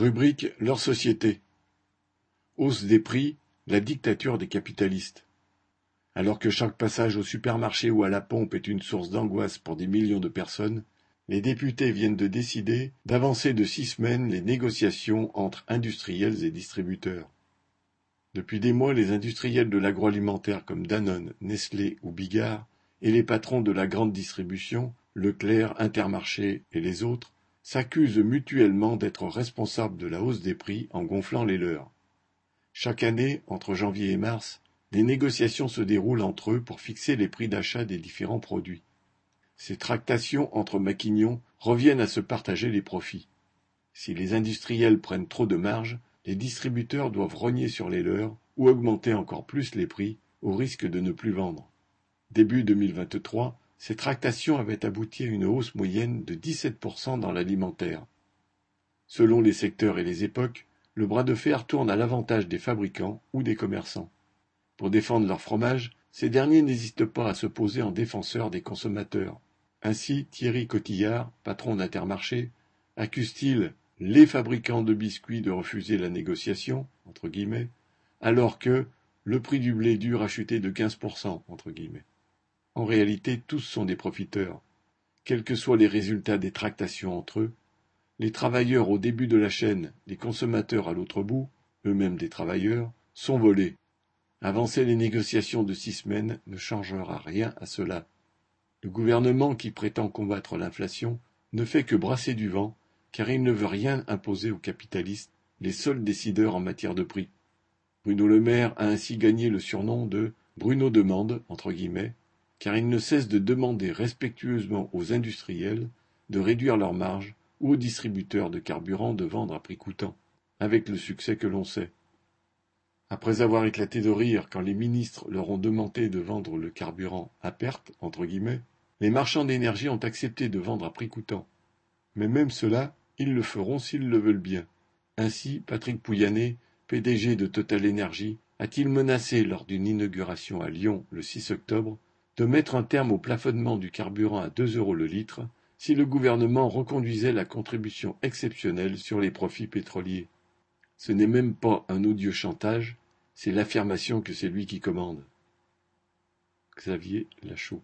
Rubrique Leur société. Hausse des prix, la dictature des capitalistes. Alors que chaque passage au supermarché ou à la pompe est une source d'angoisse pour des millions de personnes, les députés viennent de décider d'avancer de six semaines les négociations entre industriels et distributeurs. Depuis des mois, les industriels de l'agroalimentaire comme Danone, Nestlé ou Bigard et les patrons de la grande distribution, Leclerc, Intermarché et les autres, s'accusent mutuellement d'être responsables de la hausse des prix en gonflant les leurs. Chaque année, entre janvier et mars, des négociations se déroulent entre eux pour fixer les prix d'achat des différents produits. Ces tractations entre maquignons reviennent à se partager les profits. Si les industriels prennent trop de marge, les distributeurs doivent rogner sur les leurs ou augmenter encore plus les prix au risque de ne plus vendre. Début 2023, ces tractations avaient abouti à une hausse moyenne de 17% dans l'alimentaire. Selon les secteurs et les époques, le bras de fer tourne à l'avantage des fabricants ou des commerçants. Pour défendre leur fromage, ces derniers n'hésitent pas à se poser en défenseurs des consommateurs. Ainsi, Thierry Cotillard, patron d'Intermarché, accuse-t-il les fabricants de biscuits de refuser la négociation, entre guillemets, alors que le prix du blé dur a chuté de 15%, entre guillemets. En réalité, tous sont des profiteurs. Quels que soient les résultats des tractations entre eux, les travailleurs au début de la chaîne, les consommateurs à l'autre bout, eux-mêmes des travailleurs, sont volés. Avancer les négociations de six semaines ne changera rien à cela. Le gouvernement qui prétend combattre l'inflation ne fait que brasser du vent, car il ne veut rien imposer aux capitalistes, les seuls décideurs en matière de prix. Bruno Le Maire a ainsi gagné le surnom de Bruno demande, entre guillemets, car il ne cesse de demander respectueusement aux industriels de réduire leurs marges ou aux distributeurs de carburant de vendre à prix coûtant, avec le succès que l'on sait. Après avoir éclaté de rire quand les ministres leur ont demandé de vendre le carburant à perte, entre guillemets, les marchands d'énergie ont accepté de vendre à prix coûtant. Mais même cela, ils le feront s'ils le veulent bien. Ainsi, Patrick Pouyanné, PDG de Total Energy, a-t-il menacé lors d'une inauguration à Lyon le 6 octobre de mettre un terme au plafonnement du carburant à deux euros le litre si le gouvernement reconduisait la contribution exceptionnelle sur les profits pétroliers. Ce n'est même pas un odieux chantage, c'est l'affirmation que c'est lui qui commande. Xavier Lachaud